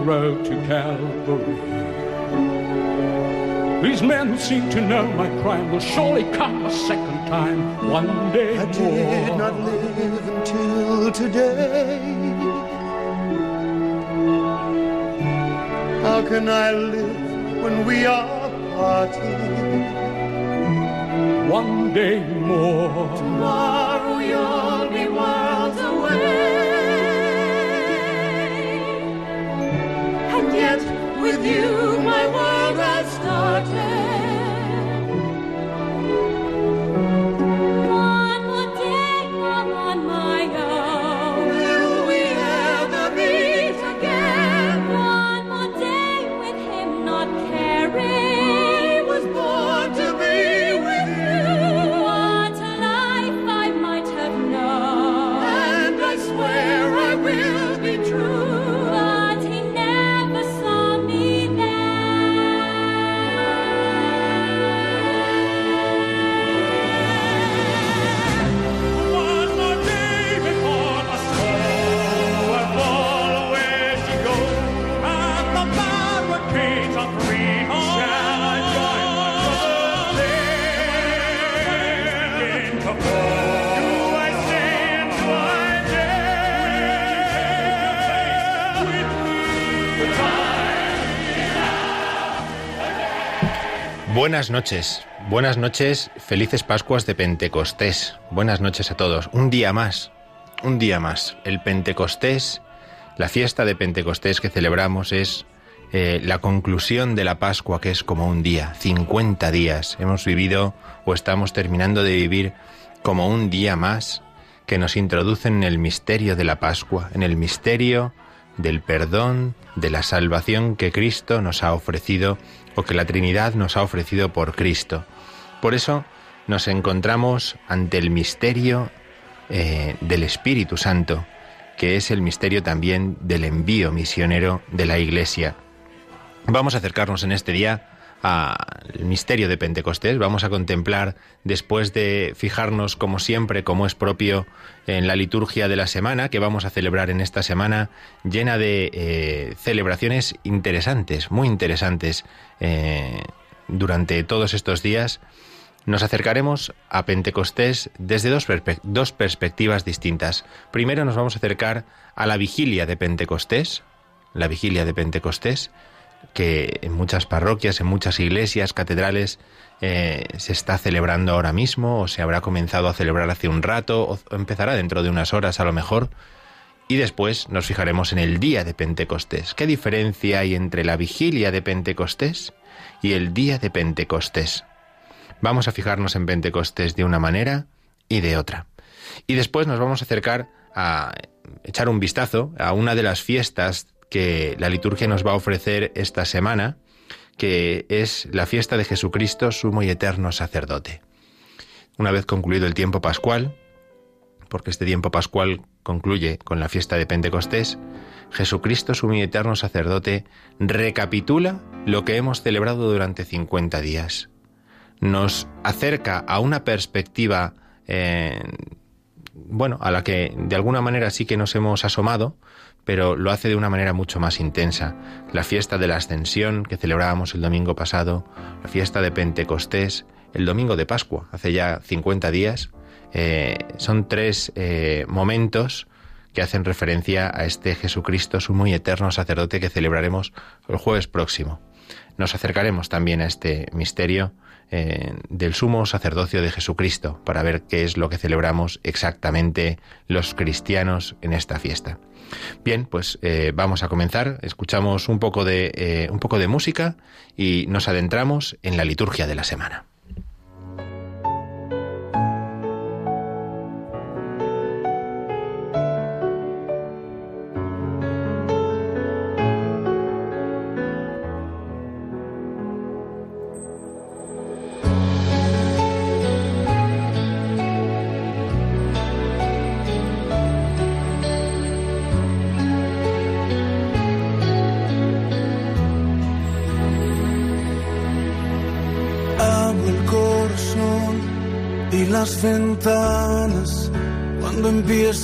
Road to Calvary. These men who seem to know my crime will surely come a second time. One day I more. did not live until today. How can I live when we are parted? One day more. Tomorrow Buenas noches, buenas noches, felices Pascuas de Pentecostés. Buenas noches a todos. Un día más, un día más. El Pentecostés, la fiesta de Pentecostés que celebramos es eh, la conclusión de la Pascua, que es como un día, 50 días. Hemos vivido o estamos terminando de vivir como un día más que nos introducen en el misterio de la Pascua, en el misterio del perdón, de la salvación que Cristo nos ha ofrecido o que la Trinidad nos ha ofrecido por Cristo. Por eso nos encontramos ante el misterio eh, del Espíritu Santo, que es el misterio también del envío misionero de la Iglesia. Vamos a acercarnos en este día al misterio de Pentecostés. Vamos a contemplar, después de fijarnos, como siempre, como es propio en la liturgia de la semana, que vamos a celebrar en esta semana, llena de eh, celebraciones interesantes, muy interesantes, eh, durante todos estos días. Nos acercaremos a Pentecostés desde dos, dos perspectivas distintas. Primero nos vamos a acercar a la vigilia de Pentecostés, la vigilia de Pentecostés, que en muchas parroquias, en muchas iglesias, catedrales, eh, se está celebrando ahora mismo, o se habrá comenzado a celebrar hace un rato, o empezará dentro de unas horas a lo mejor. Y después nos fijaremos en el día de Pentecostés. ¿Qué diferencia hay entre la vigilia de Pentecostés y el día de Pentecostés? Vamos a fijarnos en Pentecostés de una manera y de otra. Y después nos vamos a acercar a echar un vistazo a una de las fiestas que la liturgia nos va a ofrecer esta semana, que es la fiesta de Jesucristo, sumo y eterno sacerdote. Una vez concluido el tiempo pascual, porque este tiempo pascual concluye con la fiesta de Pentecostés, Jesucristo, sumo y eterno sacerdote, recapitula lo que hemos celebrado durante 50 días. Nos acerca a una perspectiva, eh, bueno, a la que de alguna manera sí que nos hemos asomado, pero lo hace de una manera mucho más intensa. La fiesta de la Ascensión que celebrábamos el domingo pasado, la fiesta de Pentecostés, el domingo de Pascua, hace ya 50 días, eh, son tres eh, momentos que hacen referencia a este Jesucristo sumo y eterno sacerdote que celebraremos el jueves próximo. nos acercaremos también a este misterio eh, del sumo sacerdocio de Jesucristo para ver qué es lo que celebramos exactamente los cristianos en esta fiesta. Bien, pues eh, vamos a comenzar. Escuchamos un poco de eh, un poco de música y nos adentramos en la liturgia de la semana.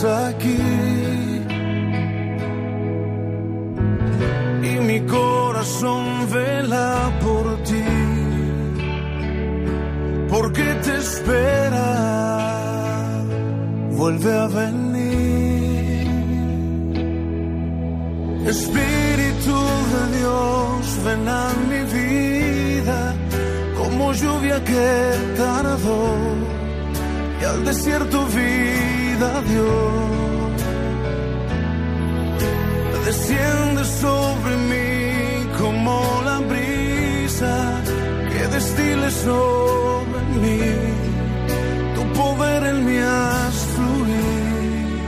Si Desciende sobre mí como la brisa que destile sobre mí. Tu poder en mí fluir.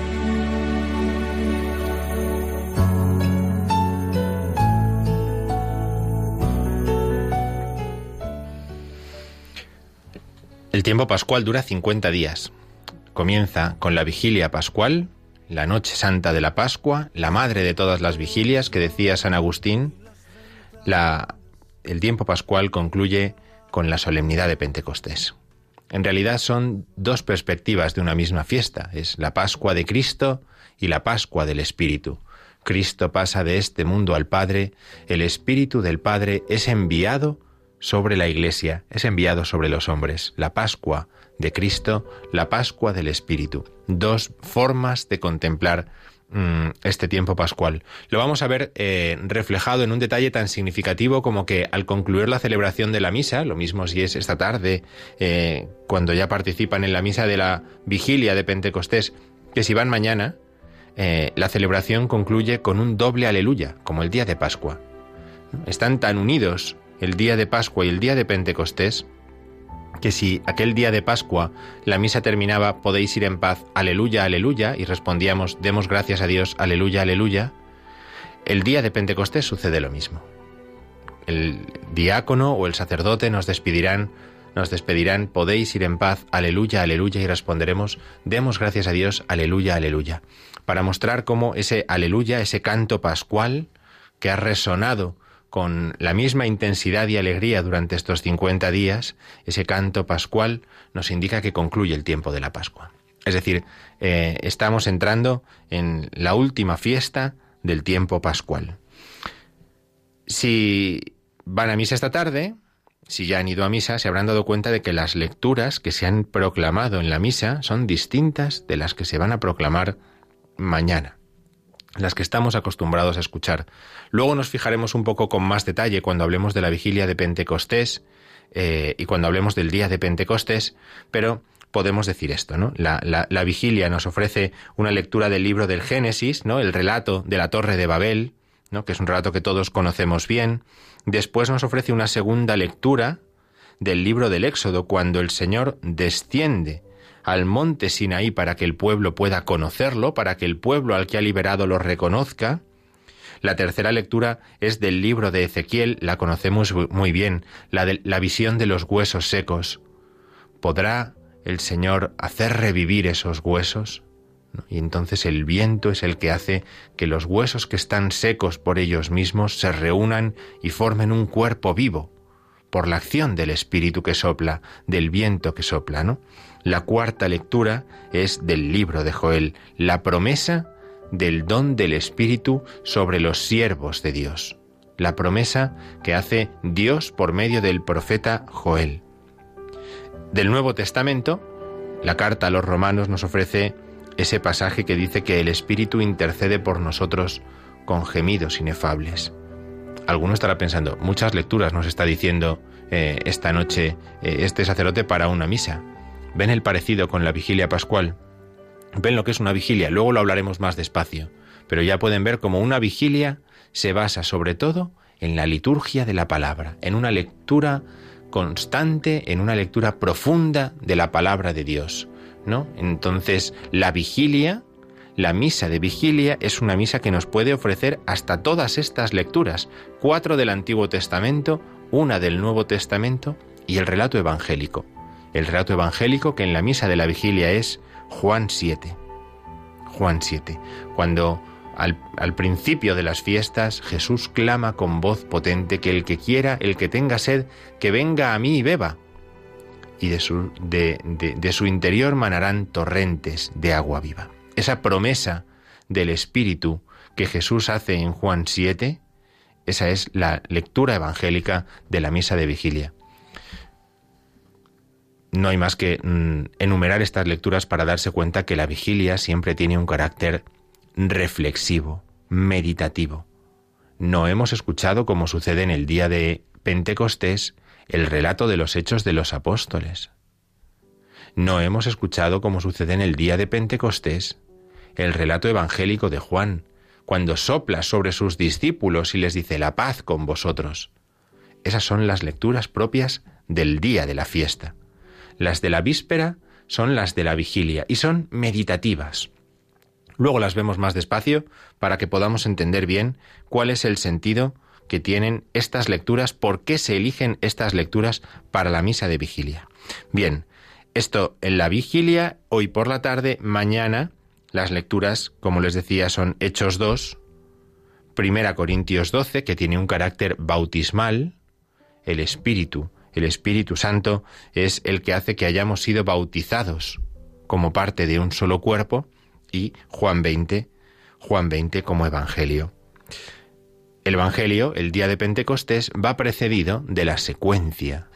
El tiempo pascual dura 50 días. Comienza con la vigilia pascual, la noche santa de la Pascua, la madre de todas las vigilias que decía San Agustín. La, el tiempo pascual concluye con la solemnidad de Pentecostés. En realidad son dos perspectivas de una misma fiesta. Es la Pascua de Cristo y la Pascua del Espíritu. Cristo pasa de este mundo al Padre, el Espíritu del Padre es enviado sobre la Iglesia, es enviado sobre los hombres. La Pascua de Cristo, la Pascua del Espíritu. Dos formas de contemplar mm, este tiempo pascual. Lo vamos a ver eh, reflejado en un detalle tan significativo como que al concluir la celebración de la misa, lo mismo si es esta tarde, eh, cuando ya participan en la misa de la vigilia de Pentecostés, que si van mañana, eh, la celebración concluye con un doble aleluya, como el día de Pascua. Están tan unidos el día de Pascua y el día de Pentecostés, que si aquel día de Pascua la misa terminaba, podéis ir en paz, aleluya, aleluya, y respondíamos, demos gracias a Dios, aleluya, aleluya, el día de Pentecostés sucede lo mismo. El diácono o el sacerdote nos despedirán, nos despedirán, podéis ir en paz, aleluya, aleluya, y responderemos, demos gracias a Dios, aleluya, aleluya, para mostrar cómo ese aleluya, ese canto pascual que ha resonado con la misma intensidad y alegría durante estos 50 días, ese canto pascual nos indica que concluye el tiempo de la Pascua. Es decir, eh, estamos entrando en la última fiesta del tiempo pascual. Si van a misa esta tarde, si ya han ido a misa, se habrán dado cuenta de que las lecturas que se han proclamado en la misa son distintas de las que se van a proclamar mañana las que estamos acostumbrados a escuchar. Luego nos fijaremos un poco con más detalle cuando hablemos de la vigilia de Pentecostés eh, y cuando hablemos del día de Pentecostés, pero podemos decir esto, ¿no? La, la, la, vigilia nos ofrece una lectura del libro del Génesis, ¿no? El relato de la Torre de Babel, ¿no? Que es un relato que todos conocemos bien. Después nos ofrece una segunda lectura del libro del Éxodo, cuando el Señor desciende al monte Sinaí para que el pueblo pueda conocerlo, para que el pueblo al que ha liberado lo reconozca. La tercera lectura es del libro de Ezequiel, la conocemos muy bien, la de la visión de los huesos secos. ¿Podrá el Señor hacer revivir esos huesos? Y entonces el viento es el que hace que los huesos que están secos por ellos mismos se reúnan y formen un cuerpo vivo por la acción del espíritu que sopla, del viento que sopla, ¿no? La cuarta lectura es del libro de Joel, la promesa del don del espíritu sobre los siervos de Dios. La promesa que hace Dios por medio del profeta Joel. Del Nuevo Testamento, la carta a los romanos nos ofrece ese pasaje que dice que el Espíritu intercede por nosotros con gemidos inefables. Alguno estará pensando, muchas lecturas nos está diciendo eh, esta noche eh, este sacerdote para una misa. ¿Ven el parecido con la vigilia pascual? ¿Ven lo que es una vigilia? Luego lo hablaremos más despacio. Pero ya pueden ver cómo una vigilia se basa sobre todo en la liturgia de la palabra, en una lectura constante, en una lectura profunda de la palabra de Dios. ¿no? Entonces, la vigilia, la misa de vigilia, es una misa que nos puede ofrecer hasta todas estas lecturas, cuatro del Antiguo Testamento, una del Nuevo Testamento y el relato evangélico. El relato evangélico que en la misa de la vigilia es Juan 7. Juan 7, cuando al, principio de las fiestas Jesús clama con voz potente que el que quiera, el que tenga sed, que venga a mí y beba. Y de su, de, de, de su interior manarán torrentes de agua viva. Esa promesa del Espíritu que Jesús hace en Juan 7, esa es la lectura evangélica de la misa de vigilia. No hay más que mm, enumerar estas lecturas para darse cuenta que la vigilia siempre tiene un carácter reflexivo, meditativo. No hemos escuchado, como sucede en el día de Pentecostés, el relato de los hechos de los apóstoles. No hemos escuchado, como sucede en el día de Pentecostés, el relato evangélico de Juan, cuando sopla sobre sus discípulos y les dice la paz con vosotros. Esas son las lecturas propias del día de la fiesta. Las de la víspera son las de la vigilia y son meditativas. Luego las vemos más despacio para que podamos entender bien cuál es el sentido que tienen estas lecturas, por qué se eligen estas lecturas para la misa de vigilia. Bien, esto en la vigilia, hoy por la tarde, mañana, las lecturas, como les decía, son Hechos 2, Primera Corintios 12, que tiene un carácter bautismal, el Espíritu, el Espíritu Santo es el que hace que hayamos sido bautizados como parte de un solo cuerpo, y Juan 20, Juan 20 como Evangelio. El Evangelio, el día de Pentecostés, va precedido de la secuencia,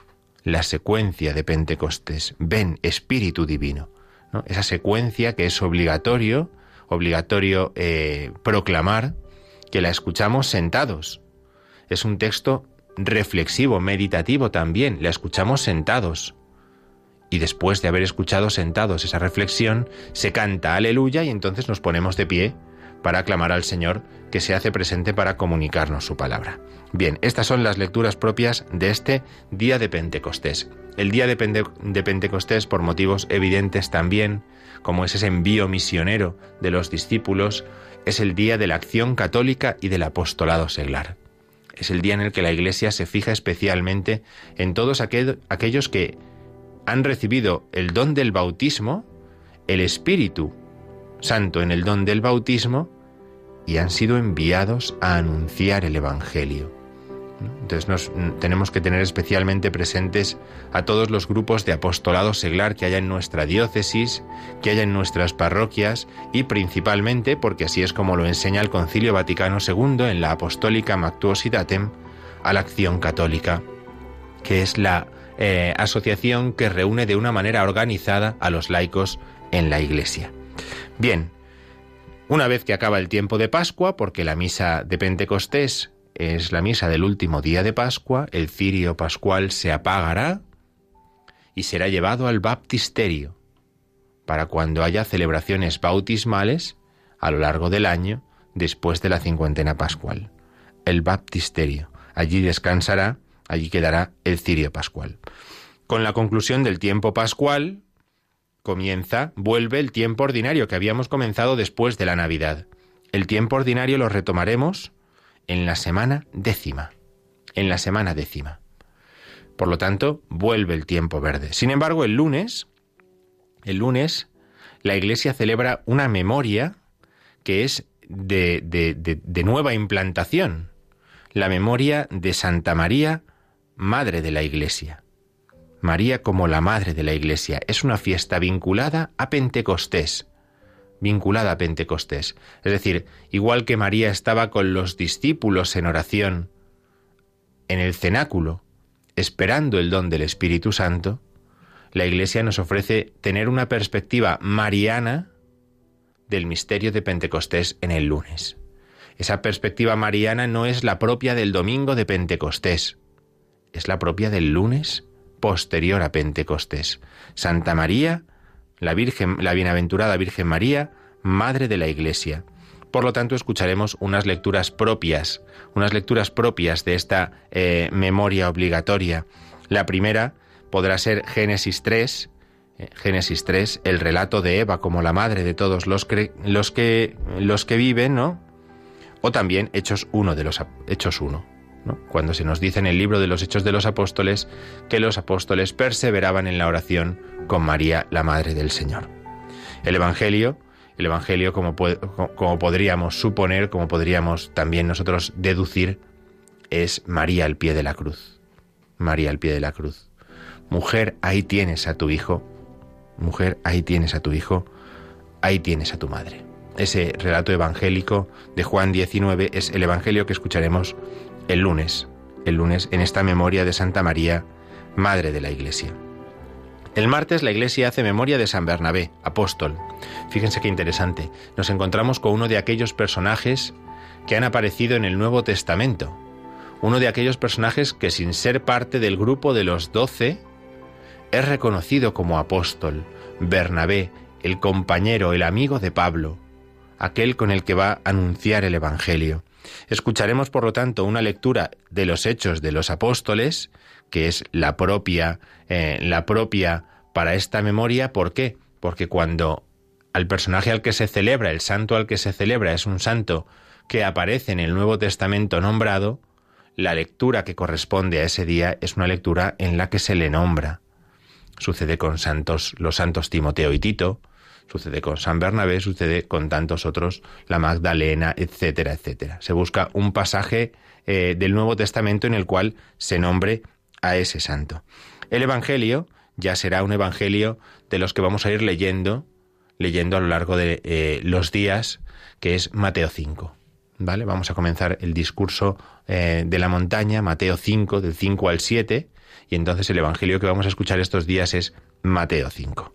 la secuencia de Pentecostés. Ven, Espíritu Divino. ¿no? Esa secuencia que es obligatorio, obligatorio eh, proclamar, que la escuchamos sentados. Es un texto reflexivo, meditativo también, la escuchamos sentados. Y después de haber escuchado sentados esa reflexión, se canta aleluya y entonces nos ponemos de pie para aclamar al Señor que se hace presente para comunicarnos su palabra. Bien, estas son las lecturas propias de este día de Pentecostés. El día de, Pente de Pentecostés, por motivos evidentes también, como es ese envío misionero de los discípulos, es el día de la acción católica y del apostolado seglar. Es el día en el que la Iglesia se fija especialmente en todos aquel, aquellos que han recibido el don del bautismo, el Espíritu Santo en el don del bautismo, y han sido enviados a anunciar el Evangelio. Entonces tenemos que tener especialmente presentes a todos los grupos de apostolado seglar que haya en nuestra diócesis, que haya en nuestras parroquias y principalmente, porque así es como lo enseña el Concilio Vaticano II en la Apostólica Mactuositatem, a la acción católica, que es la eh, asociación que reúne de una manera organizada a los laicos en la Iglesia. Bien, una vez que acaba el tiempo de Pascua, porque la misa de Pentecostés es la misa del último día de Pascua, el cirio pascual se apagará y será llevado al baptisterio, para cuando haya celebraciones bautismales a lo largo del año después de la cincuentena pascual. El baptisterio. Allí descansará, allí quedará el cirio pascual. Con la conclusión del tiempo pascual, comienza, vuelve el tiempo ordinario que habíamos comenzado después de la Navidad. El tiempo ordinario lo retomaremos en la semana décima. En la semana décima. Por lo tanto, vuelve el tiempo verde. Sin embargo, el lunes, el lunes, la Iglesia celebra una memoria que es de, de- nueva implantación, la memoria de Santa María, Madre de la Iglesia. María como la Madre de la Iglesia es una fiesta vinculada a Pentecostés, vinculada a Pentecostés. Es decir, igual que María estaba con los discípulos en oración en el cenáculo, esperando el don del Espíritu Santo, la Iglesia nos ofrece tener una perspectiva mariana del misterio de Pentecostés en el lunes. Esa perspectiva mariana no es la propia del domingo de Pentecostés, es la propia del lunes posterior a Pentecostés. Santa María, la Virgen, la bienaventurada Virgen María, Madre de la Iglesia. Por lo tanto, escucharemos unas lecturas propias, unas lecturas propias de esta eh, memoria obligatoria. La primera podrá ser Génesis 3, eh, Génesis 3, el relato de Eva como la madre de todos los, que, los que viven, ¿no? O también Hechos 1 de los Hechos 1, Cuando se nos dice en el libro de los Hechos de los Apóstoles que los apóstoles perseveraban en la oración con María, la madre del Señor. El Evangelio, el Evangelio como, como podríamos suponer, como podríamos también nosotros deducir, es María al pie de la cruz. María al pie de la cruz. Mujer, ahí tienes a tu hijo. Mujer, ahí tienes a tu hijo. Ahí tienes a tu madre. Ese relato evangélico de Juan 19 es el evangelio que escucharemos el lunes, el lunes en esta memoria de Santa María, Madre de la Iglesia. El martes la Iglesia hace memoria de San Bernabé, apóstol. Fíjense qué interesante. Nos encontramos con uno de aquellos personajes que han aparecido en el Nuevo Testamento. Uno de aquellos personajes que sin ser parte del grupo de los doce, es reconocido como apóstol. Bernabé, el compañero, el amigo de Pablo, aquel con el que va a anunciar el Evangelio. Escucharemos, por lo tanto, una lectura de los hechos de los apóstoles, que es la propia, eh, la propia para esta memoria. ¿Por qué? Porque cuando al personaje al que se celebra, el santo al que se celebra, es un santo que aparece en el Nuevo Testamento nombrado, la lectura que corresponde a ese día es una lectura en la que se le nombra. Sucede con santos, los santos Timoteo y Tito, sucede con San Bernabé, sucede con tantos otros, la Magdalena, etcétera, etcétera. Se busca un pasaje eh, del Nuevo Testamento en el cual se nombre a ese santo. El Evangelio ya será un Evangelio de los que vamos a ir leyendo, leyendo a lo largo de eh, los días, que es Mateo 5. ¿Vale? Vamos a comenzar el discurso eh, de la montaña, Mateo 5, del 5 al 7, y entonces el Evangelio que vamos a escuchar estos días es Mateo 5.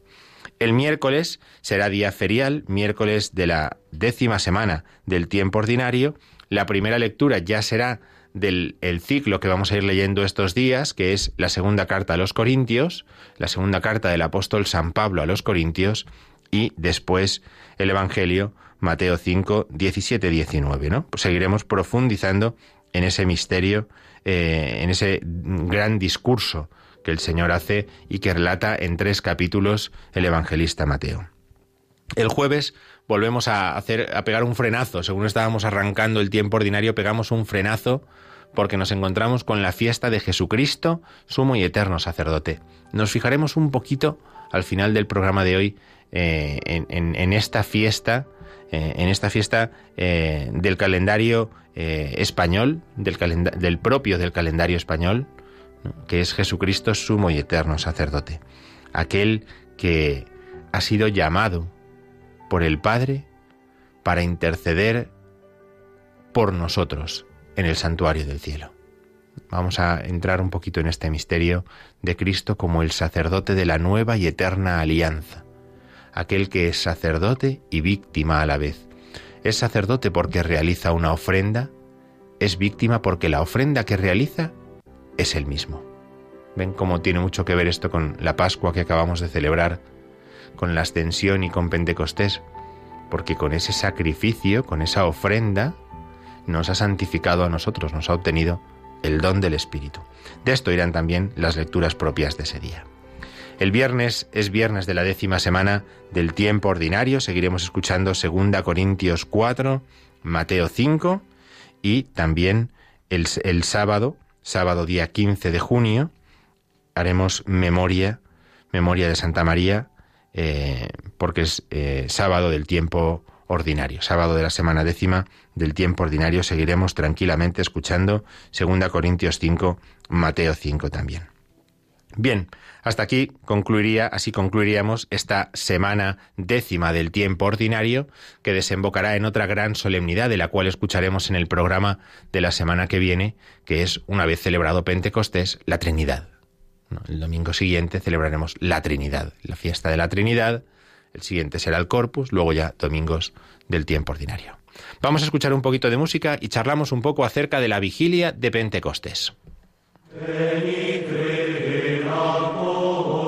El miércoles será día ferial, miércoles de la décima semana del tiempo ordinario. La primera lectura ya será del el ciclo que vamos a ir leyendo estos días, que es la segunda carta a los Corintios, la segunda carta del apóstol San Pablo a los Corintios, y después el Evangelio, Mateo 5, 17, 19. ¿no? Pues seguiremos profundizando en ese misterio, eh, en ese gran discurso el Señor hace y que relata en tres capítulos el evangelista Mateo. El jueves volvemos a hacer a pegar un frenazo, según estábamos arrancando el tiempo ordinario, pegamos un frenazo porque nos encontramos con la fiesta de Jesucristo, sumo y eterno sacerdote. Nos fijaremos un poquito al final del programa de hoy eh, en, esta fiesta, eh, en esta fiesta eh, del calendario español, del, del propio del calendario español. Que es Jesucristo sumo y eterno sacerdote, aquel que ha sido llamado por el Padre para interceder por nosotros en el santuario del cielo. Vamos a entrar un poquito en este misterio de Cristo como el sacerdote de la nueva y eterna alianza, aquel que es sacerdote y víctima a la vez. Es sacerdote porque realiza una ofrenda, es víctima porque la ofrenda que realiza es el mismo. ¿Ven cómo tiene mucho que ver esto con la Pascua que acabamos de celebrar, con la ascensión y con Pentecostés? Porque con ese sacrificio, con esa ofrenda, nos ha santificado a nosotros, nos ha obtenido el don del Espíritu. De esto irán también las lecturas propias de ese día. El viernes es viernes de la décima semana del tiempo ordinario. Seguiremos escuchando 2 Corintios 4, Mateo 5 y también el, el sábado, sábado día 15 de junio, haremos memoria, memoria de Santa María, eh, porque es eh, sábado del tiempo ordinario, sábado de la semana décima del tiempo ordinario. Seguiremos tranquilamente escuchando 2 Corintios 5, Mateo 5 también. Bien, hasta aquí concluiría, así concluiríamos esta semana décima del tiempo ordinario, que desembocará en otra gran solemnidad de la cual escucharemos en el programa de la semana que viene, que es, una vez celebrado Pentecostés, la Trinidad. El domingo siguiente celebraremos la Trinidad, la fiesta de la Trinidad, el siguiente será el Corpus, luego ya domingos del tiempo ordinario. Vamos a escuchar un poquito de música y charlamos un poco acerca de la vigilia de Pentecostés. Veni, Trina, Bohom,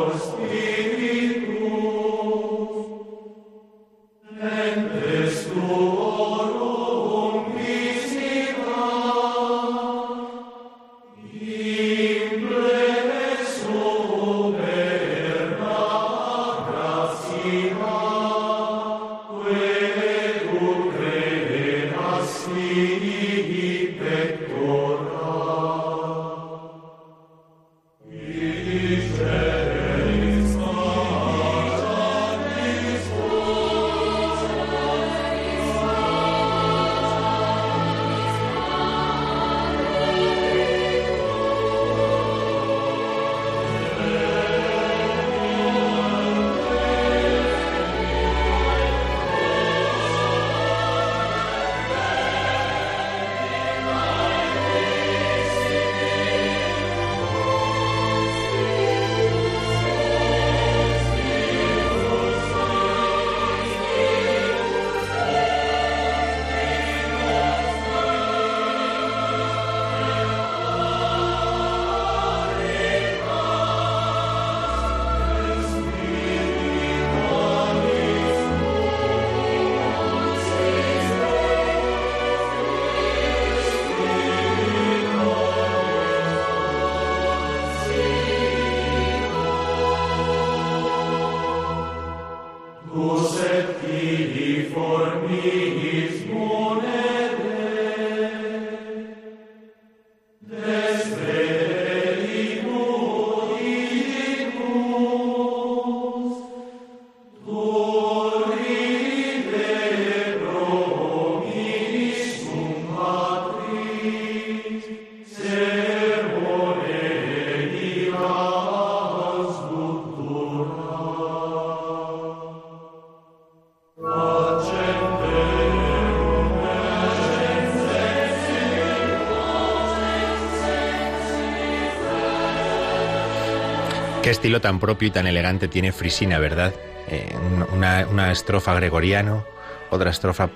Estilo tan propio y tan elegante tiene Frisina, ¿verdad? Eh, una, estrofa gregoriano, otra estrofa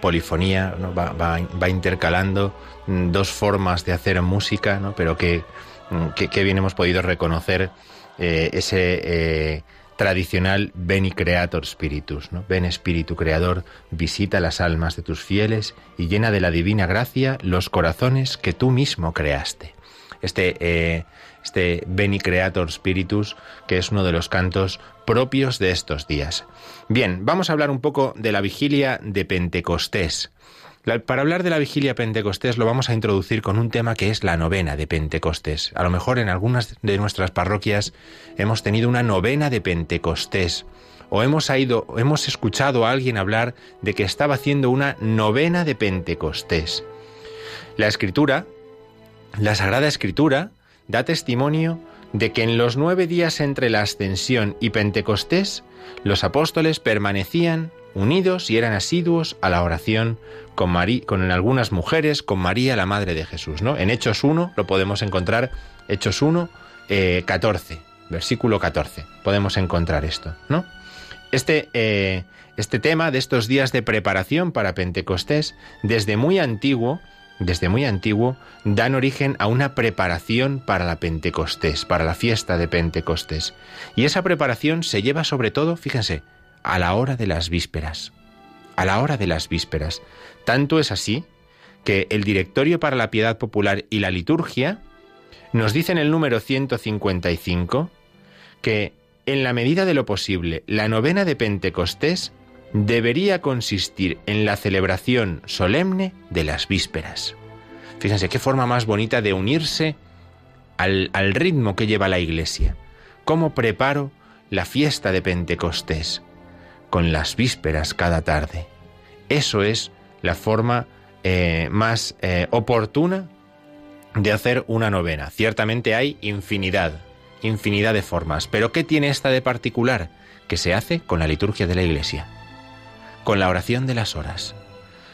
polifonía, va, intercalando dos formas de hacer música, ¿no? pero que, que, que bien hemos podido reconocer eh, ese eh, tradicional Beni Creator Spiritus, ¿no? Ven Espíritu Creador, visita las almas de tus fieles y llena de la divina gracia los corazones que tú mismo creaste. Este, eh, este Beni Creator Spiritus, que es uno de los cantos propios de estos días. Bien, vamos a hablar un poco de la vigilia de Pentecostés. Para hablar de la vigilia Pentecostés lo vamos a introducir con un tema que es la novena de Pentecostés. A lo mejor en algunas de nuestras parroquias hemos tenido una novena de Pentecostés o hemos, ido, hemos escuchado a alguien hablar de que estaba haciendo una novena de Pentecostés. La escritura, la Sagrada Escritura, da testimonio de que en los nueve días entre la ascensión y Pentecostés, los apóstoles permanecían unidos y eran asiduos a la oración con, María, con algunas mujeres, con María, la Madre de Jesús. ¿no? En Hechos 1 lo podemos encontrar, Hechos 1, eh, 14, versículo 14, podemos encontrar esto. ¿no? Este, eh, este tema de estos días de preparación para Pentecostés, desde muy antiguo, desde muy antiguo, dan origen a una preparación para la Pentecostés, para la fiesta de Pentecostés. Y esa preparación se lleva sobre todo, fíjense, a la hora de las vísperas. A la hora de las vísperas. Tanto es así que el Directorio para la Piedad Popular y la Liturgia nos dice en el número 155 que, en la medida de lo posible, la novena de Pentecostés debería consistir en la celebración solemne de las vísperas. Fíjense qué forma más bonita de unirse al, al, ritmo que lleva la Iglesia. ¿Cómo preparo la fiesta de Pentecostés, con las vísperas cada tarde. Eso es la forma eh, más eh, oportuna de hacer una novena. Ciertamente hay infinidad, infinidad de formas, pero ¿qué tiene esta de particular? Que se hace con la liturgia de la Iglesia, con la oración de las horas,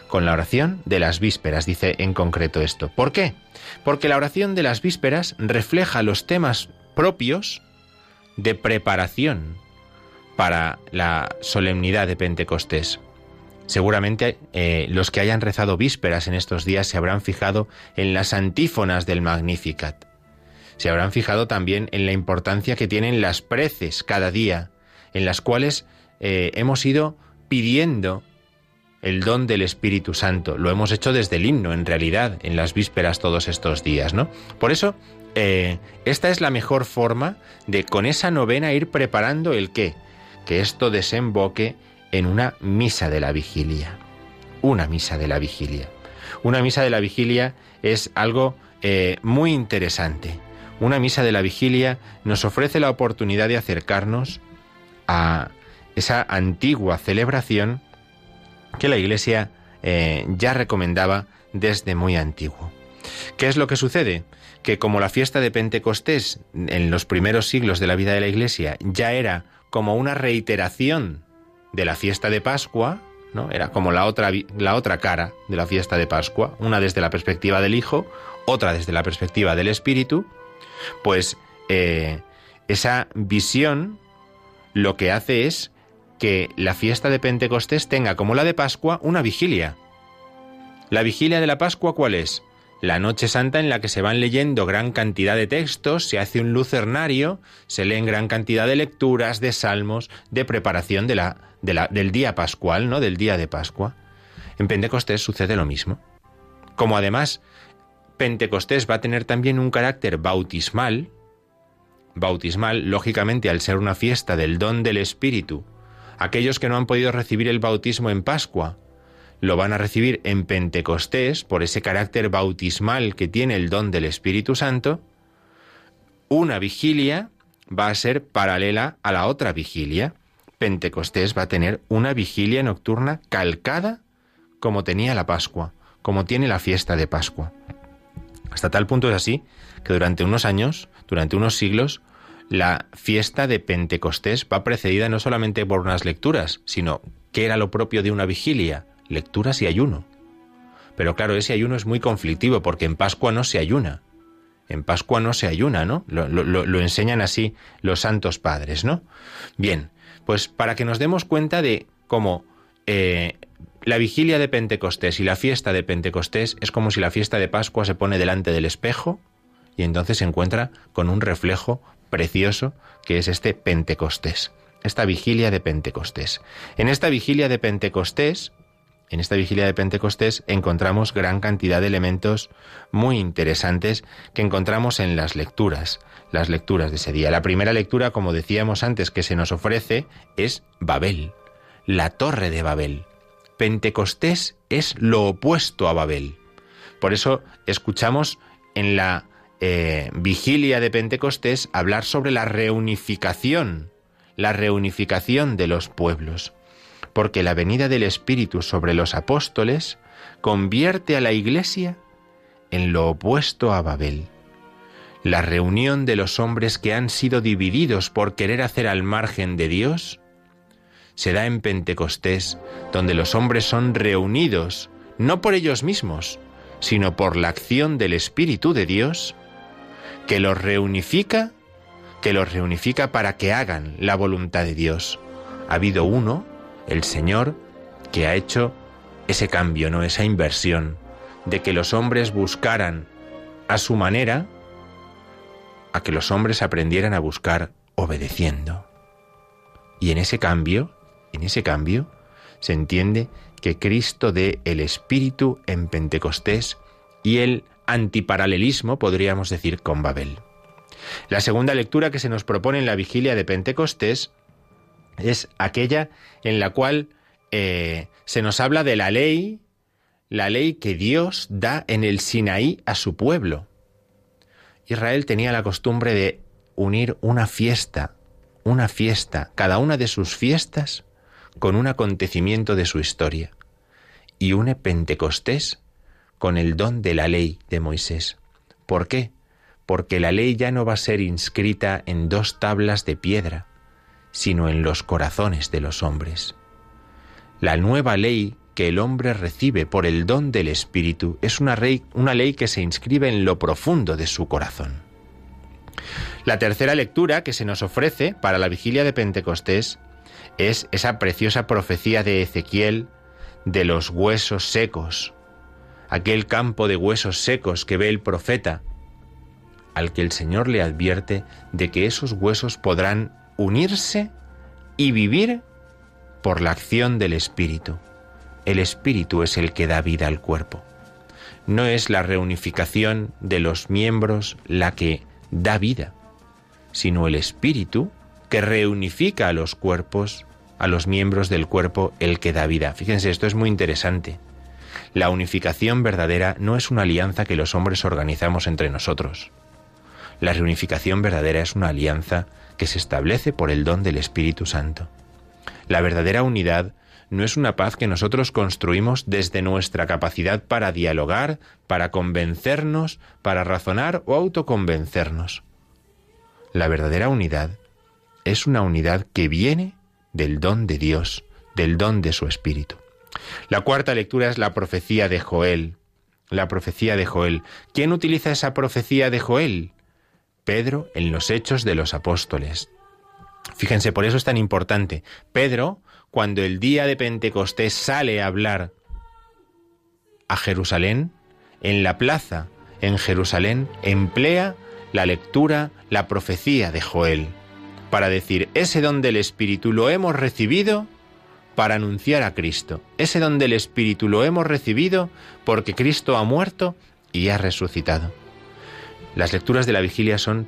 con la oración de las vísperas, dice en concreto esto. ¿Por qué? Porque la oración de las vísperas refleja los temas propios de preparación para la solemnidad de Pentecostés. Seguramente eh, los que hayan rezado vísperas en estos días se habrán fijado en las antífonas del Magnificat. Se habrán fijado también en la importancia que tienen las preces cada día, en las cuales eh, hemos ido pidiendo el don del Espíritu Santo. Lo hemos hecho desde el himno, en realidad, en las vísperas todos estos días, ¿no? Por eso, eh, esta es la mejor forma de con esa novena ir preparando el qué, que esto desemboque en una misa de la vigilia. Una misa de la vigilia. Una misa de la vigilia es algo eh, muy interesante. Una misa de la vigilia nos ofrece la oportunidad de acercarnos a esa antigua celebración que la Iglesia eh, ya recomendaba desde muy antiguo. ¿Qué es lo que sucede? Que como la fiesta de Pentecostés en los primeros siglos de la vida de la Iglesia ya era como una reiteración de la fiesta de Pascua, ¿no? Era como la otra, la otra cara de la fiesta de Pascua, una desde la perspectiva del Hijo, otra desde la perspectiva del Espíritu, pues eh, esa visión lo que hace es que la fiesta de Pentecostés tenga, como la de Pascua, una vigilia. ¿La vigilia de la Pascua cuál es? La noche santa en la que se van leyendo gran cantidad de textos, se hace un lucernario, se leen gran cantidad de lecturas, de salmos, de preparación del día pascual, ¿no? Del día de Pascua. En Pentecostés sucede lo mismo. Como además Pentecostés va a tener también un carácter bautismal, bautismal, lógicamente al ser una fiesta del don del Espíritu, aquellos que no han podido recibir el bautismo en Pascua, lo van a recibir en Pentecostés por ese carácter bautismal que tiene el don del Espíritu Santo, una vigilia va a ser paralela a la otra vigilia. Pentecostés va a tener una vigilia nocturna calcada como tenía la Pascua, como tiene la fiesta de Pascua. Hasta tal punto es así que durante unos años, durante unos siglos, la fiesta de Pentecostés va precedida no solamente por unas lecturas, sino que era lo propio de una vigilia, lecturas y ayuno. Pero claro, ese ayuno es muy conflictivo porque en Pascua no se ayuna. En Pascua no se ayuna, ¿no? Lo, enseñan así los santos padres, ¿no? Bien, pues para que nos demos cuenta de cómo eh, la vigilia de Pentecostés y la fiesta de Pentecostés es como si la fiesta de Pascua se pone delante del espejo y entonces se encuentra con un reflejo precioso que es este Pentecostés, esta vigilia de Pentecostés. En esta vigilia de Pentecostés, en esta vigilia de Pentecostés encontramos gran cantidad de elementos muy interesantes que encontramos en las lecturas, las lecturas de ese día. La primera lectura, como decíamos antes, que se nos ofrece es Babel, la torre de Babel. Pentecostés es lo opuesto a Babel. Por eso escuchamos en la eh, vigilia de Pentecostés hablar sobre la reunificación, la reunificación de los pueblos porque la venida del Espíritu sobre los apóstoles convierte a la Iglesia en lo opuesto a Babel. La reunión de los hombres que han sido divididos por querer hacer al margen de Dios se da en Pentecostés, donde los hombres son reunidos, no por ellos mismos, sino por la acción del Espíritu de Dios, que los reunifica, que los reunifica para que hagan la voluntad de Dios. Ha habido uno, el Señor, que ha hecho ese cambio, no esa inversión, de que los hombres buscaran a su manera, a que los hombres aprendieran a buscar obedeciendo. Y en ese cambio, en ese cambio, se entiende que Cristo dé el Espíritu en Pentecostés y el antiparalelismo, podríamos decir, con Babel. La segunda lectura que se nos propone en la vigilia de Pentecostés es aquella en la cual eh, se nos habla de la ley, la ley que Dios da en el Sinaí a su pueblo. Israel tenía la costumbre de unir una fiesta, una fiesta, cada una de sus fiestas, con un acontecimiento de su historia, y une Pentecostés con el don de la ley de Moisés. ¿Por qué? Porque la ley ya no va a ser inscrita en dos tablas de piedra, sino en los corazones de los hombres. La nueva ley que el hombre recibe por el don del Espíritu es una, ley, una ley que se inscribe en lo profundo de su corazón. La tercera lectura que se nos ofrece para la vigilia de Pentecostés es esa preciosa profecía de Ezequiel de los huesos secos, aquel campo de huesos secos que ve el profeta, al que el Señor le advierte de que esos huesos podrán unirse y vivir por la acción del Espíritu. El Espíritu es el que da vida al cuerpo. No es la reunificación de los miembros la que da vida, sino el Espíritu que reunifica a los cuerpos, a los miembros del cuerpo, el que da vida. Fíjense, esto es muy interesante. La unificación verdadera no es una alianza que los hombres organizamos entre nosotros. La reunificación verdadera es una alianza que se establece por el don del Espíritu Santo. La verdadera unidad no es una paz que nosotros construimos desde nuestra capacidad para dialogar, para convencernos, para razonar o autoconvencernos. La verdadera unidad es una unidad que viene del don de Dios, del don de su Espíritu. La cuarta lectura es la profecía de Joel. La profecía de Joel. ¿Quién utiliza esa profecía de Joel? Pedro en los Hechos de los Apóstoles. Fíjense, por eso es tan importante. Pedro, cuando el día de Pentecostés sale a hablar a Jerusalén, en la plaza en Jerusalén, emplea la lectura, la profecía de Joel, para decir, ese don del Espíritu lo hemos recibido para anunciar a Cristo. Ese don del Espíritu lo hemos recibido porque Cristo ha muerto y ha resucitado. Las lecturas de la vigilia son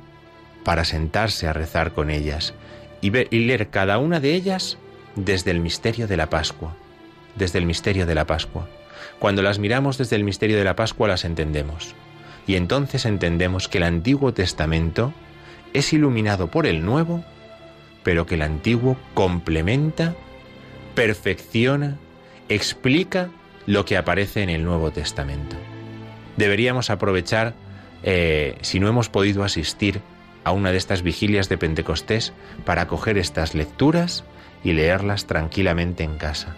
para sentarse a rezar con ellas y, y leer cada una de ellas desde el misterio de la Pascua, desde el misterio de la Pascua. Cuando las miramos desde el misterio de la Pascua las entendemos. Y entonces entendemos que el Antiguo Testamento es iluminado por el Nuevo, pero que el Antiguo complementa, perfecciona, explica lo que aparece en el Nuevo Testamento. Deberíamos aprovechar, eh, si no hemos podido asistir a una de estas vigilias de Pentecostés, para coger estas lecturas y leerlas tranquilamente en casa.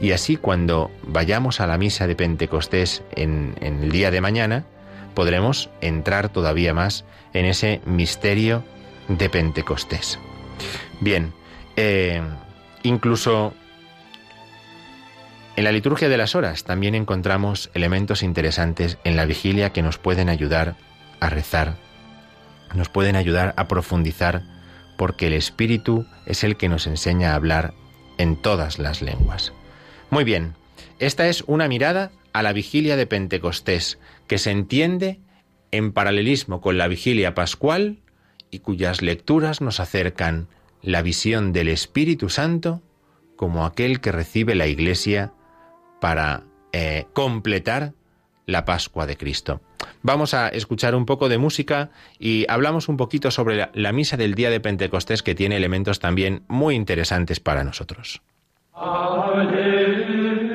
Y así cuando vayamos a la misa de Pentecostés en, en el día de mañana, podremos entrar todavía más en ese misterio de Pentecostés. Bien, eh, incluso en la liturgia de las horas también encontramos elementos interesantes en la vigilia que nos pueden ayudar a rezar, nos pueden ayudar a profundizar, porque el Espíritu es el que nos enseña a hablar en todas las lenguas. Muy bien, esta es una mirada a la vigilia de Pentecostés, que se entiende en paralelismo con la vigilia pascual y cuyas lecturas nos acercan la visión del Espíritu Santo como aquel que recibe la Iglesia para eh, completar la Pascua de Cristo. Vamos a escuchar un poco de música y hablamos un poquito sobre la, la misa del día de Pentecostés que tiene elementos también muy interesantes para nosotros. Alleluia.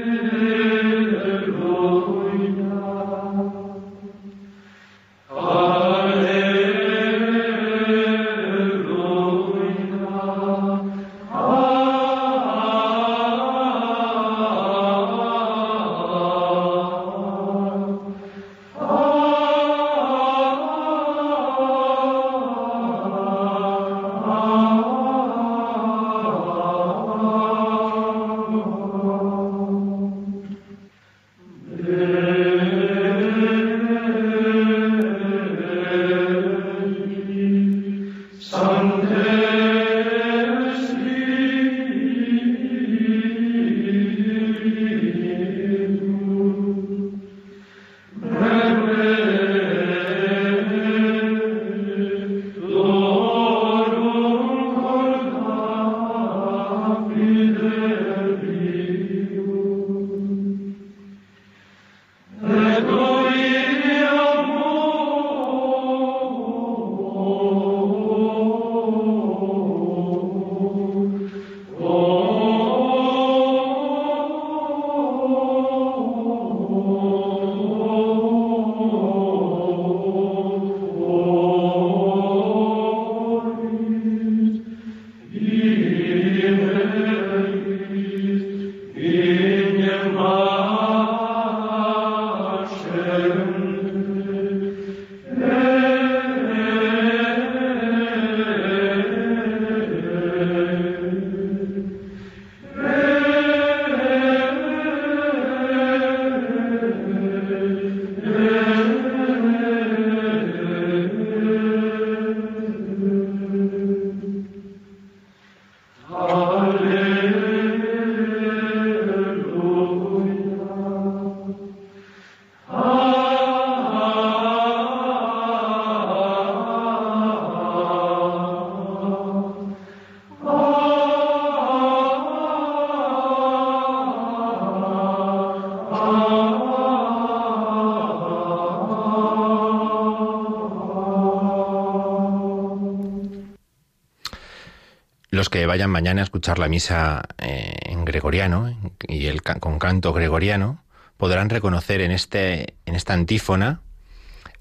Los que vayan mañana a escuchar la misa eh, en gregoriano y el, con canto gregoriano podrán reconocer en, este, en esta antífona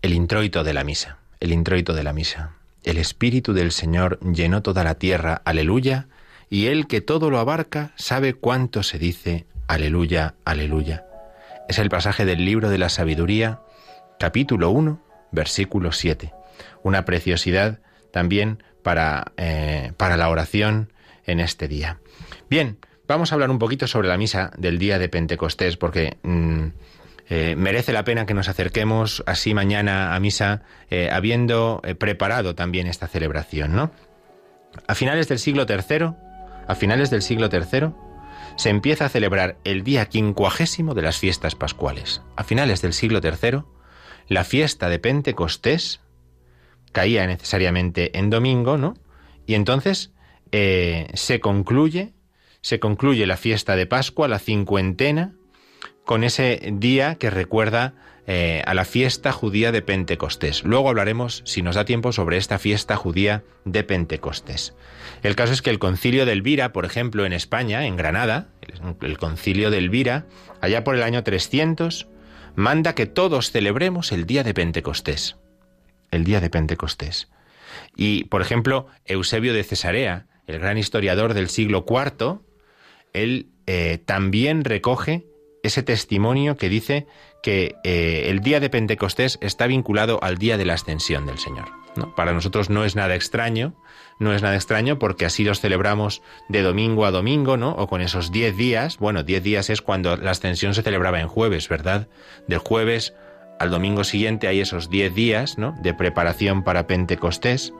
el introito de la misa. El introito de la misa. El Espíritu del Señor llenó toda la tierra, aleluya, y Él que todo lo abarca sabe cuánto se dice, aleluya, aleluya. Es el pasaje del libro de la sabiduría, capítulo 1, versículo 7. Una preciosidad también para, eh, para la oración en este día. Bien, vamos a hablar un poquito sobre la misa del día de Pentecostés, porque mm, eh, merece la pena que nos acerquemos así mañana a misa, eh, habiendo preparado también esta celebración, ¿no? A finales del siglo III, a finales del siglo III, se empieza a celebrar el día quincuagésimo de las fiestas pascuales. A finales del siglo III, la fiesta de Pentecostés caía necesariamente en domingo, ¿no? Y entonces eh, se concluye, se concluye la fiesta de Pascua, la cincuentena, con ese día que recuerda eh, a la fiesta judía de Pentecostés. Luego hablaremos, si nos da tiempo, sobre esta fiesta judía de Pentecostés. El caso es que el concilio de Elvira, por ejemplo, en España, en Granada, el, concilio de Elvira, allá por el año 300, manda que todos celebremos el día de Pentecostés. El día de Pentecostés. Y, por ejemplo, Eusebio de Cesarea, el gran historiador del siglo IV, él eh, también recoge ese testimonio que dice que eh, el día de Pentecostés está vinculado al día de la ascensión del Señor. ¿no? Para nosotros no es nada extraño, no es nada extraño porque así los celebramos de domingo a domingo, ¿no? O con esos diez días, bueno, diez días es cuando la ascensión se celebraba en jueves, ¿verdad? Del jueves al domingo siguiente hay esos diez días, ¿no? De preparación para Pentecostés.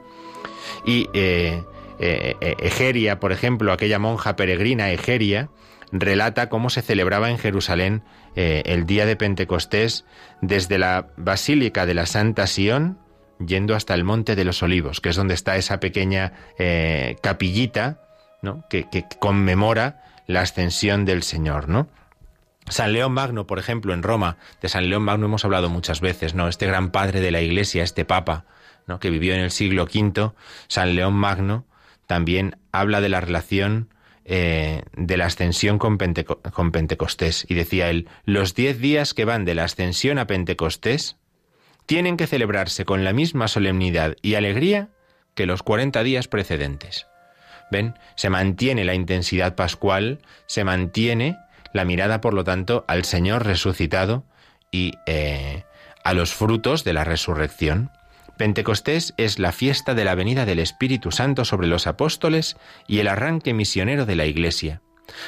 Y eh, eh, eh, Egeria, por ejemplo, aquella monja peregrina Egeria, relata cómo se celebraba en Jerusalén el día de Pentecostés desde la Basílica de la Santa Sión yendo hasta el Monte de los Olivos, que es donde está esa pequeña capillita que, que conmemora la ascensión del Señor, ¿no? San León Magno, por ejemplo, en Roma, de San León Magno hemos hablado muchas veces, ¿no? Este gran padre de la Iglesia, este Papa, ¿no? que vivió en el siglo V, San León Magno, también habla de la relación eh, de la ascensión con, con Pentecostés. Y decía él, los diez días que van de la ascensión a Pentecostés tienen que celebrarse con la misma solemnidad y alegría que los cuarenta días precedentes. ¿Ven? Se mantiene la intensidad pascual, se mantiene la mirada, por lo tanto, al Señor resucitado y eh, a los frutos de la resurrección. Pentecostés es la fiesta de la venida del Espíritu Santo sobre los apóstoles y el arranque misionero de la Iglesia.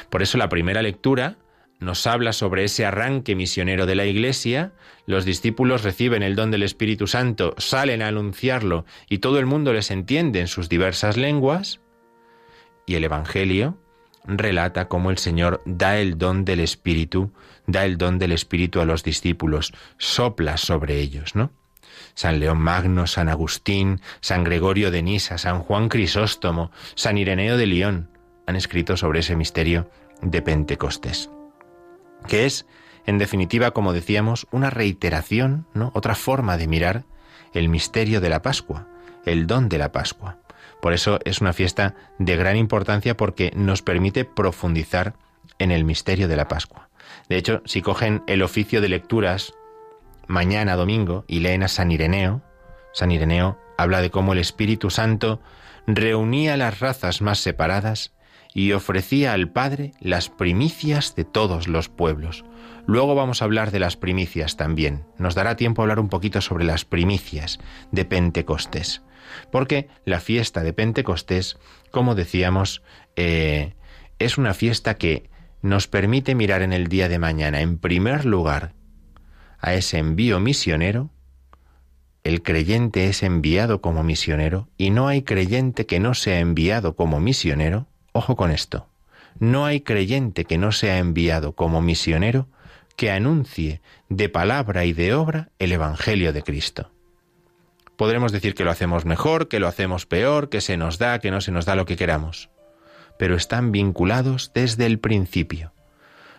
Por eso la primera lectura nos habla sobre ese arranque misionero de la Iglesia, los discípulos reciben el don del Espíritu Santo, salen a anunciarlo y todo el mundo les entiende en sus diversas lenguas, y el Evangelio relata cómo el Señor da el don del Espíritu, da el don del Espíritu a los discípulos, sopla sobre ellos, ¿no? San León Magno, San Agustín, San Gregorio de Nisa, San Juan Crisóstomo, San Ireneo de León han escrito sobre ese misterio de Pentecostés, que es, en definitiva, como decíamos, una reiteración, ¿no? Otra forma de mirar el misterio de la Pascua, el don de la Pascua. Por eso es una fiesta de gran importancia porque nos permite profundizar en el misterio de la Pascua. De hecho, si cogen el oficio de lecturas mañana domingo y leen a San Ireneo, San Ireneo habla de cómo el Espíritu Santo reunía las razas más separadas y ofrecía al Padre las primicias de todos los pueblos. Luego vamos a hablar de las primicias también. Nos dará tiempo a hablar un poquito sobre las primicias de Pentecostés. Porque la fiesta de Pentecostés, como decíamos, eh, es una fiesta que nos permite mirar en el día de mañana, en primer lugar, a ese envío misionero. El creyente es enviado como misionero y no hay creyente que no sea enviado como misionero. Ojo con esto. No hay creyente que no sea enviado como misionero que anuncie de palabra y de obra el Evangelio de Cristo. Podremos decir que lo hacemos mejor, que lo hacemos peor, que se nos da, que no se nos da lo que queramos, pero están vinculados desde el principio.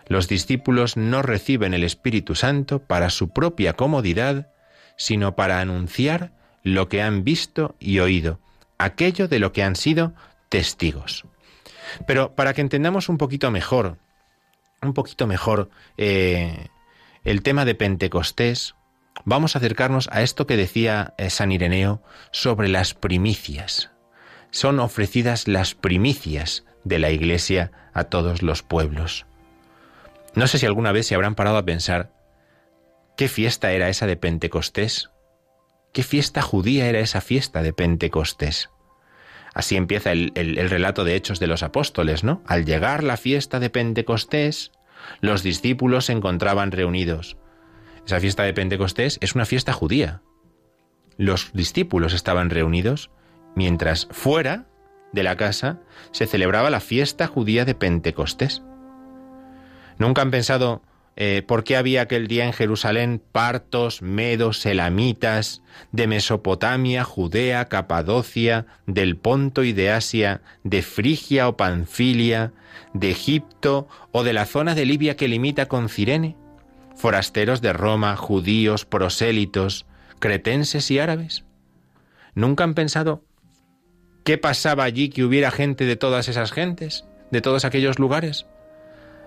Los discípulos no reciben el Espíritu Santo para su propia comodidad, sino para anunciar lo que han visto y oído, aquello de lo que han sido testigos. Pero para que entendamos un poquito mejor, un poquito mejor eh, el tema de Pentecostés, vamos a acercarnos a esto que decía eh, San Ireneo sobre las primicias. Son ofrecidas las primicias de la Iglesia a todos los pueblos. No sé si alguna vez se habrán parado a pensar qué fiesta era esa de Pentecostés, qué fiesta judía era esa fiesta de Pentecostés. Así empieza el, el, relato de Hechos de los Apóstoles, ¿no? Al llegar la fiesta de Pentecostés, los discípulos se encontraban reunidos. Esa fiesta de Pentecostés es una fiesta judía. Los discípulos estaban reunidos mientras fuera de la casa se celebraba la fiesta judía de Pentecostés. ¿Nunca han pensado eh, por qué había aquel día en Jerusalén partos, medos, elamitas, de Mesopotamia, Judea, Capadocia, del Ponto y de Asia, de Frigia o Panfilia, de Egipto o de la zona de Libia que limita con Cirene? Forasteros de Roma, judíos, prosélitos, cretenses y árabes. ¿Nunca han pensado qué pasaba allí que hubiera gente de todas esas gentes, de todos aquellos lugares?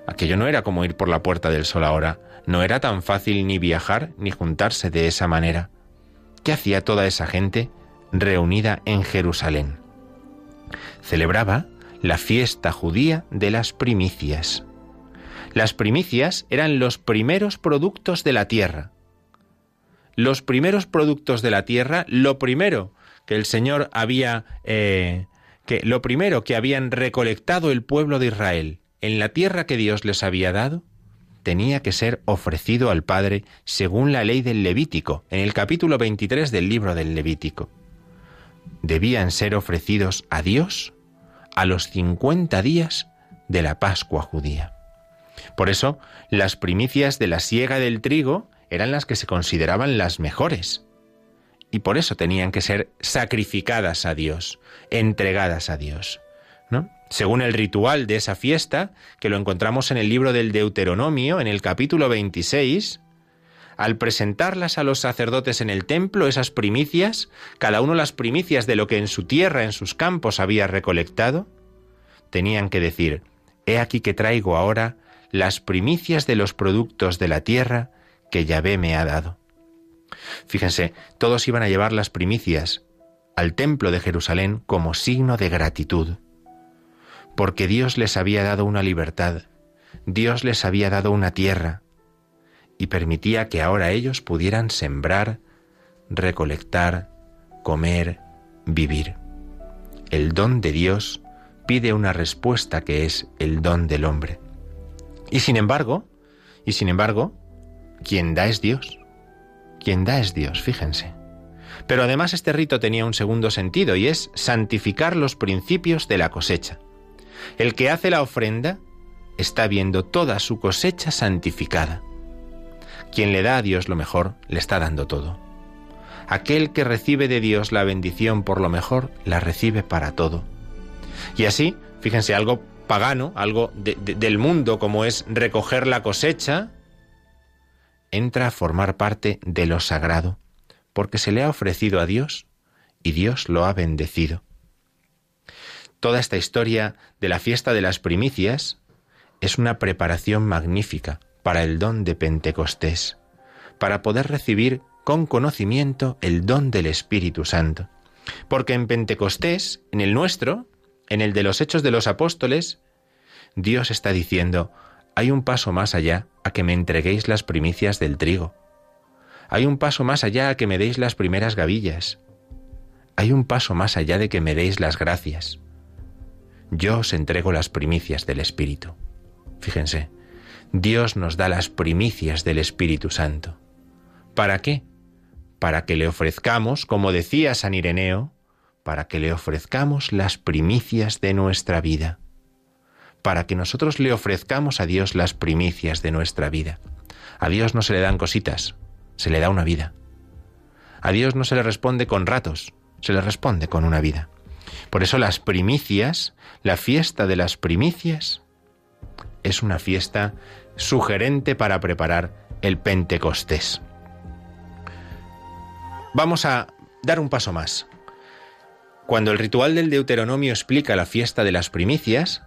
Aquello no era como ir por la Puerta del Sol ahora, no era tan fácil ni viajar ni juntarse de esa manera. ¿Qué hacía toda esa gente reunida en Jerusalén? Celebraba la fiesta judía de las primicias. Las primicias eran los primeros productos de la tierra. Los primeros productos de la tierra, lo primero que el Señor había, eh, que lo primero que habían recolectado el pueblo de Israel en la tierra que Dios les había dado, tenía que ser ofrecido al Padre según la ley del Levítico, en el capítulo 23 del libro del Levítico. Debían ser ofrecidos a Dios a los 50 días de la Pascua judía. Por eso, las primicias de la siega del trigo eran las que se consideraban las mejores. Y por eso tenían que ser sacrificadas a Dios, entregadas a Dios. ¿no? según el ritual de esa fiesta, que lo encontramos en el libro del Deuteronomio, en el capítulo 26, al presentarlas a los sacerdotes en el templo, esas primicias, cada uno las primicias de lo que en su tierra, en sus campos había recolectado, tenían que decir, He aquí que traigo ahora las primicias de los productos de la tierra que Yahvé me ha dado. Fíjense, todos iban a llevar las primicias al templo de Jerusalén como signo de gratitud porque Dios les había dado una libertad, Dios les había dado una tierra, y permitía que ahora ellos pudieran sembrar, recolectar, comer, vivir. El don de Dios pide una respuesta que es el don del hombre. Y sin embargo, y sin embargo, quien da es Dios. Quien da es Dios, fíjense. Pero además este rito tenía un segundo sentido y es santificar los principios de la cosecha. El que hace la ofrenda está viendo toda su cosecha santificada. Quien le da a Dios lo mejor, le está dando todo. Aquel que recibe de Dios la bendición por lo mejor, la recibe para todo. Y así, fíjense, algo pagano, algo del mundo como es recoger la cosecha, entra a formar parte de lo sagrado, porque se le ha ofrecido a Dios y Dios lo ha bendecido. Toda esta historia de la fiesta de las primicias es una preparación magnífica para el don de Pentecostés, para poder recibir con conocimiento el don del Espíritu Santo. Porque en Pentecostés, en el nuestro, en el de los Hechos de los Apóstoles, Dios está diciendo, hay un paso más allá a que me entreguéis las primicias del trigo. Hay un paso más allá a que me deis las primeras gavillas. Hay un paso más allá de que me deis las gracias yo os entrego las primicias del Espíritu. Fíjense, Dios nos da las primicias del Espíritu Santo. ¿Para qué? Para que le ofrezcamos, como decía San Ireneo, para que le ofrezcamos las primicias de nuestra vida. Para que nosotros le ofrezcamos a Dios las primicias de nuestra vida. A Dios no se le dan cositas, se le da una vida. A Dios no se le responde con ratos, se le responde con una vida. Por eso las primicias, la fiesta de las primicias, es una fiesta sugerente para preparar el Pentecostés. Vamos a dar un paso más. Cuando el ritual del Deuteronomio explica la fiesta de las primicias,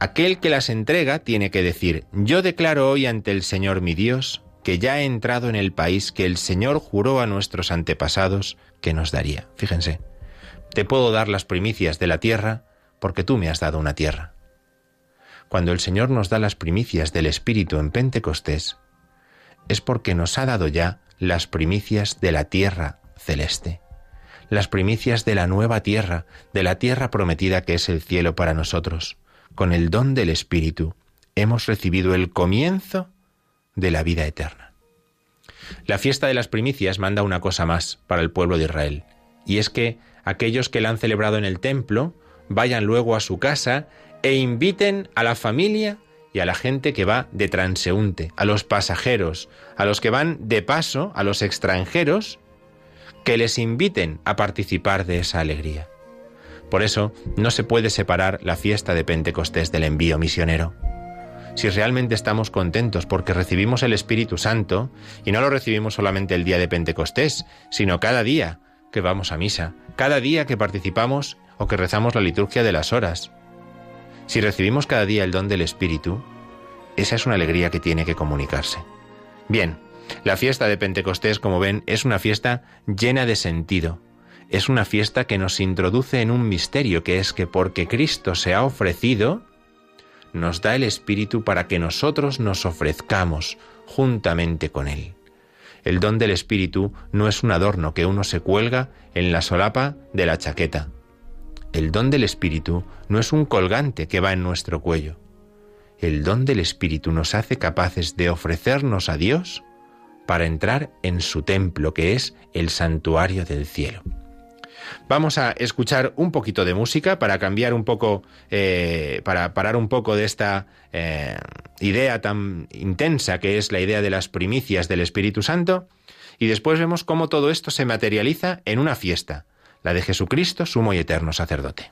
aquel que las entrega tiene que decir, yo declaro hoy ante el Señor mi Dios que ya he entrado en el país que el Señor juró a nuestros antepasados que nos daría. Fíjense, te puedo dar las primicias de la tierra porque tú me has dado una tierra. Cuando el Señor nos da las primicias del Espíritu en Pentecostés, es porque nos ha dado ya las primicias de la tierra celeste, las primicias de la nueva tierra, de la tierra prometida que es el cielo para nosotros. Con el don del Espíritu hemos recibido el comienzo de la vida eterna. La fiesta de las primicias manda una cosa más para el pueblo de Israel, y es que aquellos que la han celebrado en el templo vayan luego a su casa e inviten a la familia y a la gente que va de transeúnte, a los pasajeros, a los que van de paso, a los extranjeros, que les inviten a participar de esa alegría. Por eso no se puede separar la fiesta de Pentecostés del envío misionero. Si realmente estamos contentos porque recibimos el Espíritu Santo, y no lo recibimos solamente el día de Pentecostés, sino cada día que vamos a misa, cada día que participamos o que rezamos la liturgia de las horas, si recibimos cada día el don del Espíritu, esa es una alegría que tiene que comunicarse. Bien, la fiesta de Pentecostés, como ven, es una fiesta llena de sentido. Es una fiesta que nos introduce en un misterio, que es que porque Cristo se ha ofrecido, nos da el Espíritu para que nosotros nos ofrezcamos juntamente con Él. El don del Espíritu no es un adorno que uno se cuelga en la solapa de la chaqueta. El don del Espíritu no es un colgante que va en nuestro cuello. El don del Espíritu nos hace capaces de ofrecernos a Dios para entrar en su templo, que es el santuario del cielo. Vamos a escuchar un poquito de música para cambiar un poco, eh, para parar un poco de esta eh, idea tan intensa que es la idea de las primicias del Espíritu Santo, y después vemos cómo todo esto se materializa en una fiesta, la de Jesucristo, sumo y eterno sacerdote.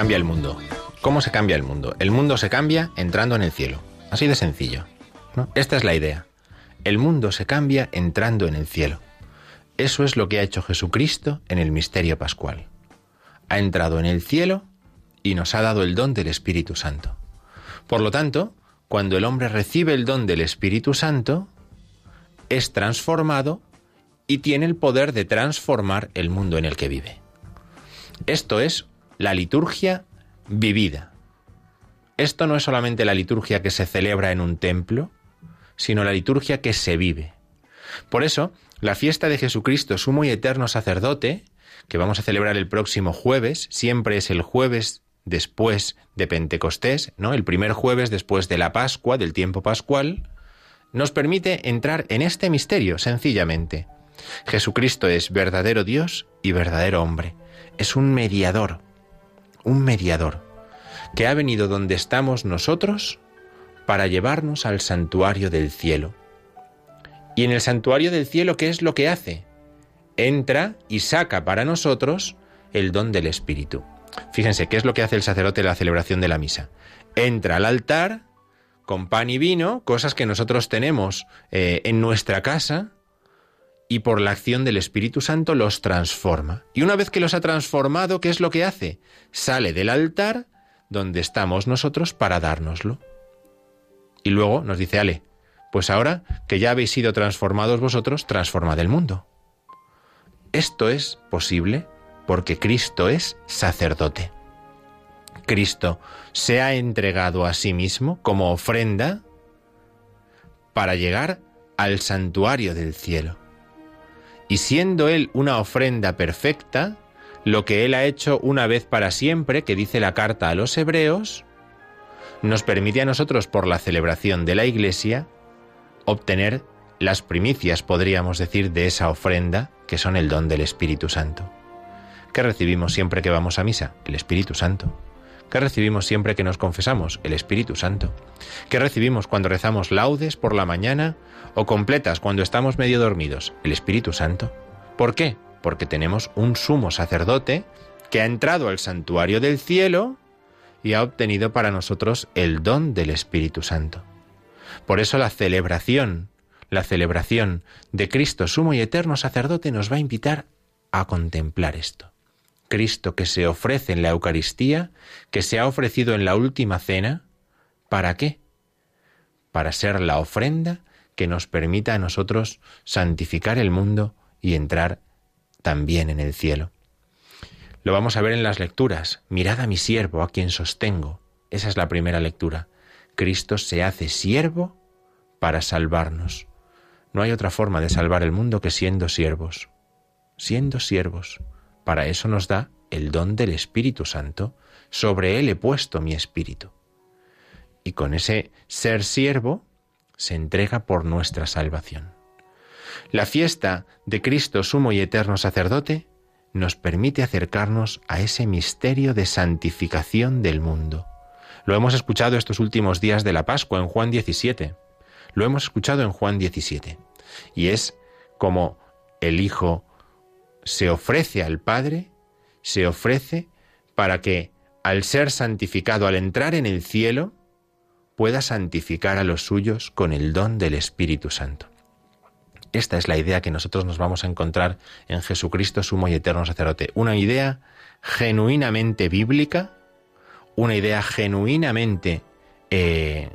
Cambia el mundo? ¿Cómo se cambia el mundo? El mundo se cambia entrando en el cielo. Así de sencillo. Esta es la idea. El mundo se cambia entrando en el cielo. Eso es lo que ha hecho Jesucristo en el misterio pascual. Ha entrado en el cielo y nos ha dado el don del Espíritu Santo. Por lo tanto, cuando el hombre recibe el don del Espíritu Santo, es transformado y tiene el poder de transformar el mundo en el que vive. Esto es la liturgia vivida. Esto no es solamente la liturgia que se celebra en un templo, sino la liturgia que se vive. Por eso, la fiesta de Jesucristo, sumo y eterno sacerdote, que vamos a celebrar el próximo jueves, siempre es el jueves después de Pentecostés, ¿no? El primer jueves después de la Pascua, del tiempo pascual, nos permite entrar en este misterio sencillamente. Jesucristo es verdadero Dios y verdadero hombre. Es un mediador, un mediador, que ha venido donde estamos nosotros para llevarnos al santuario del cielo. Y en el santuario del cielo, ¿qué es lo que hace? Entra y saca para nosotros el don del Espíritu. Fíjense, ¿qué es lo que hace el sacerdote en la celebración de la misa? Entra al altar con pan y vino, cosas que nosotros tenemos eh, en nuestra casa, y por la acción del Espíritu Santo los transforma. Y una vez que los ha transformado, ¿qué es lo que hace? Sale del altar donde estamos nosotros para dárnoslo. Y luego nos dice, Ale, pues ahora que ya habéis sido transformados vosotros, transformad el mundo. Esto es posible porque Cristo es sacerdote. Cristo se ha entregado a sí mismo como ofrenda para llegar al santuario del cielo. Y siendo Él una ofrenda perfecta, lo que Él ha hecho una vez para siempre, que dice la carta a los hebreos, nos permite a nosotros, por la celebración de la Iglesia, obtener las primicias, podríamos decir, de esa ofrenda, que son el don del Espíritu Santo. ¿Qué recibimos siempre que vamos a misa? El Espíritu Santo. ¿Qué recibimos siempre que nos confesamos? El Espíritu Santo. ¿Qué recibimos cuando rezamos laudes por la mañana o completas cuando estamos medio dormidos? El Espíritu Santo. ¿Por qué? Porque tenemos un sumo sacerdote que ha entrado al santuario del cielo y ha obtenido para nosotros el don del Espíritu Santo. Por eso la celebración, la celebración de Cristo sumo y eterno sacerdote nos va a invitar a contemplar esto. Cristo que se ofrece en la Eucaristía, que se ha ofrecido en la última cena, ¿para qué? Para ser la ofrenda que nos permita a nosotros santificar el mundo y entrar también en el cielo. Lo vamos a ver en las lecturas. Mirad a mi siervo, a quien sostengo. Esa es la primera lectura. Cristo se hace siervo para salvarnos. No hay otra forma de salvar el mundo que siendo siervos. Siendo siervos. Para eso nos da el don del Espíritu Santo. Sobre él he puesto mi espíritu. Y con ese ser siervo se entrega por nuestra salvación. La fiesta de Cristo sumo y eterno sacerdote nos permite acercarnos a ese misterio de santificación del mundo. Lo hemos escuchado estos últimos días de la Pascua en Juan 17. Lo hemos escuchado en Juan 17. Y es como el Hijo se ofrece al Padre, se ofrece para que, al ser santificado, al entrar en el cielo, pueda santificar a los suyos con el don del Espíritu Santo. Esta es la idea que nosotros nos vamos a encontrar en Jesucristo, sumo y eterno sacerdote. Una idea genuinamente bíblica, una idea genuinamente eh,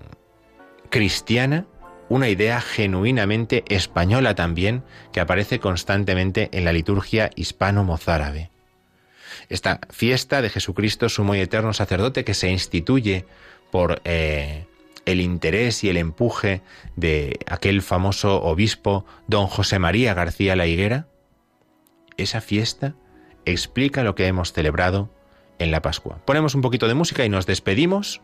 cristiana, una idea genuinamente española también, que aparece constantemente en la liturgia hispano-mozárabe. Esta fiesta de Jesucristo, sumo y eterno sacerdote, que se instituye por eh, el interés y el empuje de aquel famoso obispo don José María García La Higuera, esa fiesta explica lo que hemos celebrado en la Pascua. Ponemos un poquito de música y nos despedimos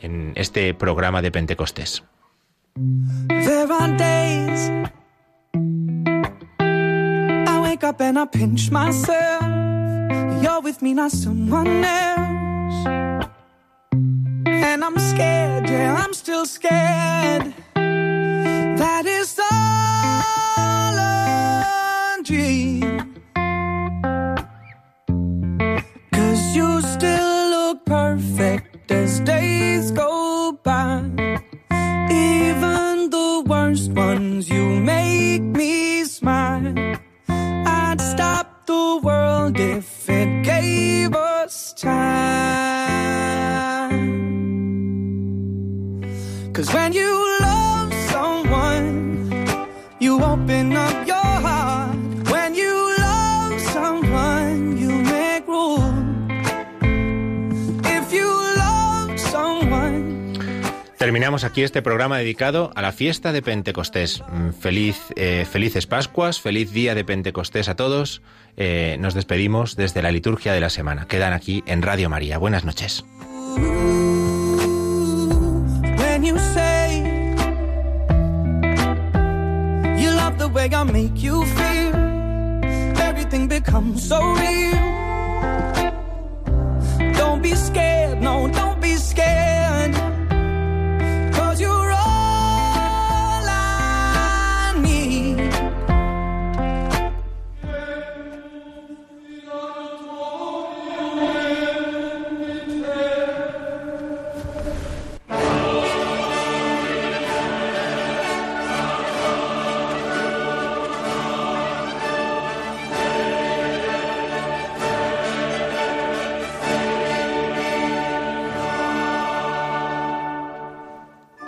en este programa de Pentecostés. There are days I wake up and I pinch myself. You're with me, not someone else. And I'm scared, yeah, I'm still scared. That is all a dream. Cause you still look perfect as days go by. You make me smile. I'd stop the world if it gave us time. Cause when you Terminamos aquí este programa dedicado a la fiesta de Pentecostés. Mm, Feliz, eh, felices Pascuas, feliz día de Pentecostés a todos. Eh, nos despedimos desde la liturgia de la semana. Quedan aquí en Radio María. Buenas noches. everything becomes so real.